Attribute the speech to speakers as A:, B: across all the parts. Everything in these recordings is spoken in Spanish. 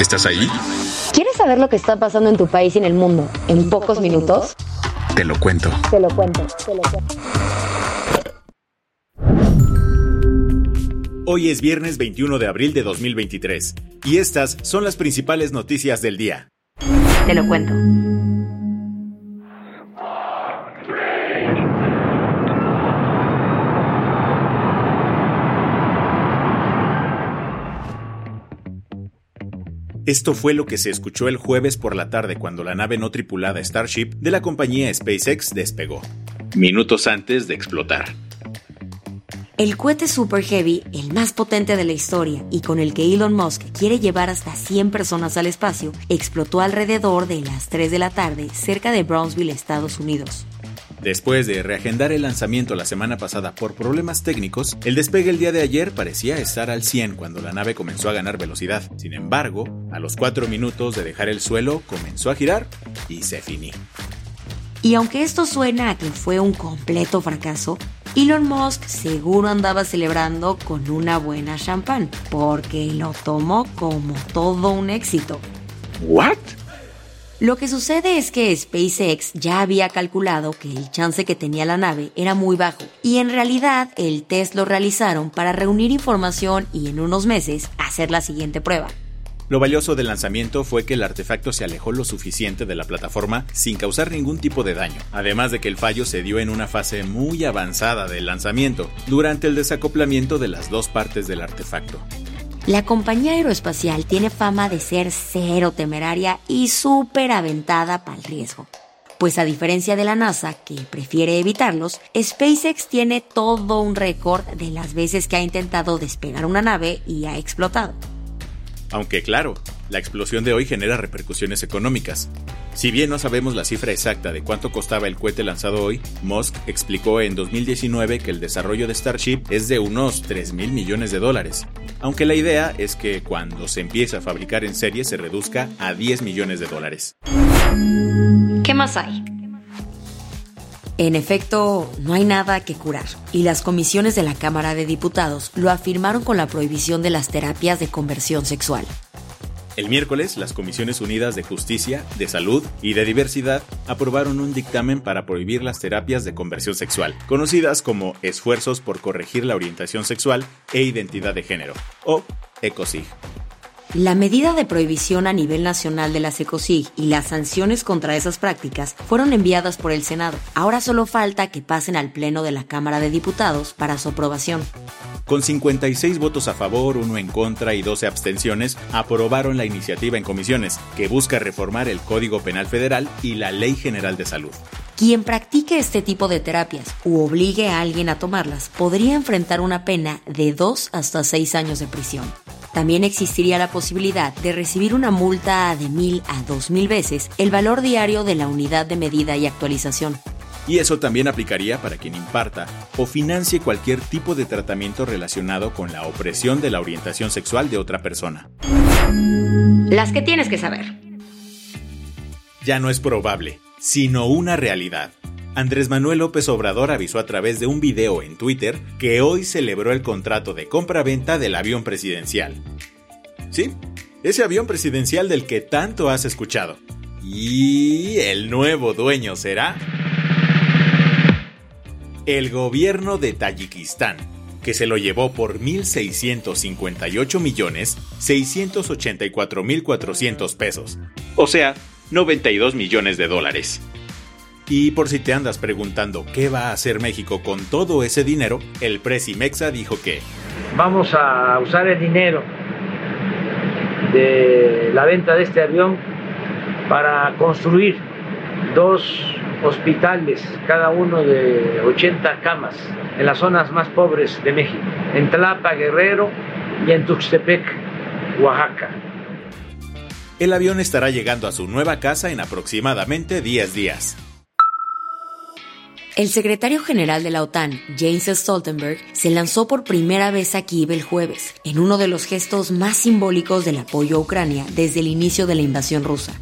A: ¿Estás ahí?
B: ¿Quieres saber lo que está pasando en tu país y en el mundo en pocos minutos?
A: Te lo cuento.
B: Te lo cuento, te lo cuento.
C: Hoy es viernes 21 de abril de 2023 y estas son las principales noticias del día.
B: Te lo cuento.
C: Esto fue lo que se escuchó el jueves por la tarde cuando la nave no tripulada Starship de la compañía SpaceX despegó, minutos antes de explotar.
D: El cohete Super Heavy, el más potente de la historia y con el que Elon Musk quiere llevar hasta 100 personas al espacio, explotó alrededor de las 3 de la tarde cerca de Brownsville, Estados Unidos.
C: Después de reagendar el lanzamiento la semana pasada por problemas técnicos, el despegue el día de ayer parecía estar al 100 cuando la nave comenzó a ganar velocidad. Sin embargo, a los 4 minutos de dejar el suelo, comenzó a girar y se finí.
D: Y aunque esto suena a que fue un completo fracaso, Elon Musk seguro andaba celebrando con una buena champán, porque lo tomó como todo un éxito.
A: ¿What?
D: Lo que sucede es que SpaceX ya había calculado que el chance que tenía la nave era muy bajo y en realidad el test lo realizaron para reunir información y en unos meses hacer la siguiente prueba.
C: Lo valioso del lanzamiento fue que el artefacto se alejó lo suficiente de la plataforma sin causar ningún tipo de daño, además de que el fallo se dio en una fase muy avanzada del lanzamiento, durante el desacoplamiento de las dos partes del artefacto.
D: La compañía aeroespacial tiene fama de ser cero temeraria y súper aventada para el riesgo. Pues a diferencia de la NASA, que prefiere evitarlos, SpaceX tiene todo un récord de las veces que ha intentado despegar una nave y ha explotado.
C: Aunque claro, la explosión de hoy genera repercusiones económicas. Si bien no sabemos la cifra exacta de cuánto costaba el cohete lanzado hoy, Musk explicó en 2019 que el desarrollo de Starship es de unos 3 mil millones de dólares, aunque la idea es que cuando se empiece a fabricar en serie se reduzca a 10 millones de dólares.
B: ¿Qué más hay?
D: En efecto, no hay nada que curar, y las comisiones de la Cámara de Diputados lo afirmaron con la prohibición de las terapias de conversión sexual.
C: El miércoles, las Comisiones Unidas de Justicia, de Salud y de Diversidad aprobaron un dictamen para prohibir las terapias de conversión sexual, conocidas como esfuerzos por corregir la orientación sexual e identidad de género, o ECOSIG.
D: La medida de prohibición a nivel nacional de las ECOSIG y las sanciones contra esas prácticas fueron enviadas por el Senado. Ahora solo falta que pasen al Pleno de la Cámara de Diputados para su aprobación.
C: Con 56 votos a favor, uno en contra y 12 abstenciones, aprobaron la iniciativa en comisiones, que busca reformar el Código Penal Federal y la Ley General de Salud.
D: Quien practique este tipo de terapias u obligue a alguien a tomarlas podría enfrentar una pena de 2 hasta 6 años de prisión. También existiría la posibilidad de recibir una multa de mil a dos mil veces el valor diario de la unidad de medida y actualización.
C: Y eso también aplicaría para quien imparta o financie cualquier tipo de tratamiento relacionado con la opresión de la orientación sexual de otra persona.
B: Las que tienes que saber.
C: Ya no es probable, sino una realidad. Andrés Manuel López Obrador avisó a través de un video en Twitter que hoy celebró el contrato de compra-venta del avión presidencial. Sí, ese avión presidencial del que tanto has escuchado. Y el nuevo dueño será el gobierno de Tayikistán, que se lo llevó por 1.658 millones 684 mil 400 pesos, o sea, 92 millones de dólares. Y por si te andas preguntando qué va a hacer México con todo ese dinero, el Presi Mexa dijo que
E: vamos a usar el dinero de la venta de este avión para construir dos hospitales, cada uno de 80 camas, en las zonas más pobres de México, en Tlapa, Guerrero y en Tuxtepec, Oaxaca.
C: El avión estará llegando a su nueva casa en aproximadamente 10 días.
D: El secretario general de la OTAN, James Stoltenberg, se lanzó por primera vez a Kiev el jueves, en uno de los gestos más simbólicos del apoyo a Ucrania desde el inicio de la invasión rusa.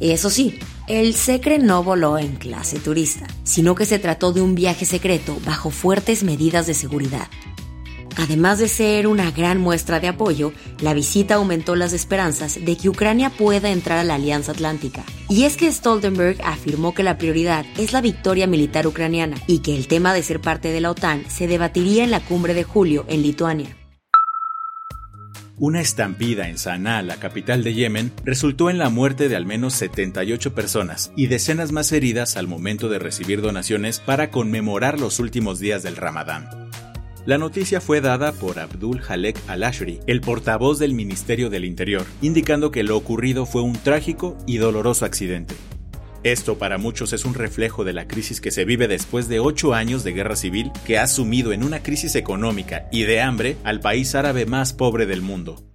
D: Eso sí, el secre no voló en clase turista, sino que se trató de un viaje secreto bajo fuertes medidas de seguridad. Además de ser una gran muestra de apoyo, la visita aumentó las esperanzas de que Ucrania pueda entrar a la Alianza Atlántica. Y es que Stoltenberg afirmó que la prioridad es la victoria militar ucraniana y que el tema de ser parte de la OTAN se debatiría en la cumbre de julio en Lituania.
C: Una estampida en Sanaa, la capital de Yemen, resultó en la muerte de al menos 78 personas y decenas más heridas al momento de recibir donaciones para conmemorar los últimos días del Ramadán. La noticia fue dada por Abdul Halek al-Ashri, el portavoz del Ministerio del Interior, indicando que lo ocurrido fue un trágico y doloroso accidente. Esto para muchos es un reflejo de la crisis que se vive después de ocho años de guerra civil que ha sumido en una crisis económica y de hambre al país árabe más pobre del mundo.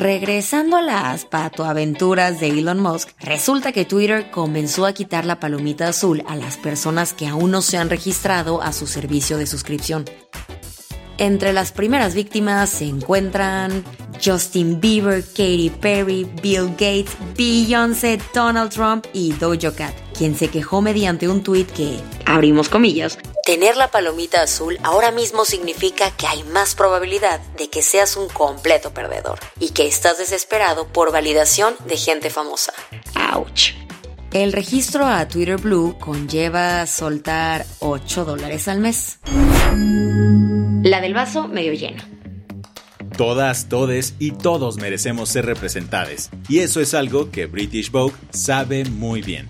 D: Regresando a las patoaventuras de Elon Musk, resulta que Twitter comenzó a quitar la palomita azul a las personas que aún no se han registrado a su servicio de suscripción. Entre las primeras víctimas se encuentran Justin Bieber, Katy Perry, Bill Gates, Beyoncé, Donald Trump y Dojo Cat, quien se quejó mediante un tuit que, abrimos comillas, Tener la palomita azul ahora mismo significa que hay más probabilidad de que seas un completo perdedor y que estás desesperado por validación de gente famosa. ¡Auch! El registro a Twitter Blue conlleva soltar 8 dólares al mes. La del vaso medio lleno.
C: Todas, todes y todos merecemos ser representados. Y eso es algo que British Vogue sabe muy bien.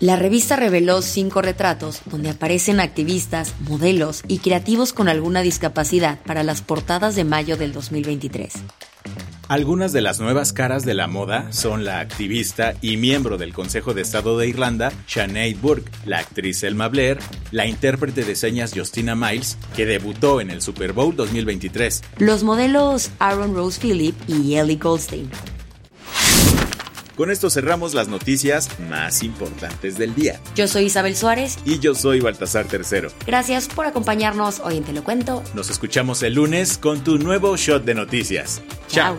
D: La revista reveló cinco retratos donde aparecen activistas, modelos y creativos con alguna discapacidad para las portadas de mayo del 2023.
C: Algunas de las nuevas caras de la moda son la activista y miembro del Consejo de Estado de Irlanda, Sinead Burke, la actriz Elma Blair, la intérprete de señas Justina Miles, que debutó en el Super Bowl 2023,
D: los modelos Aaron Rose Phillip y Ellie Goldstein,
C: con esto cerramos las noticias más importantes del día.
D: Yo soy Isabel Suárez.
C: Y yo soy Baltasar Tercero.
D: Gracias por acompañarnos hoy en Te lo cuento.
C: Nos escuchamos el lunes con tu nuevo shot de noticias. Chao.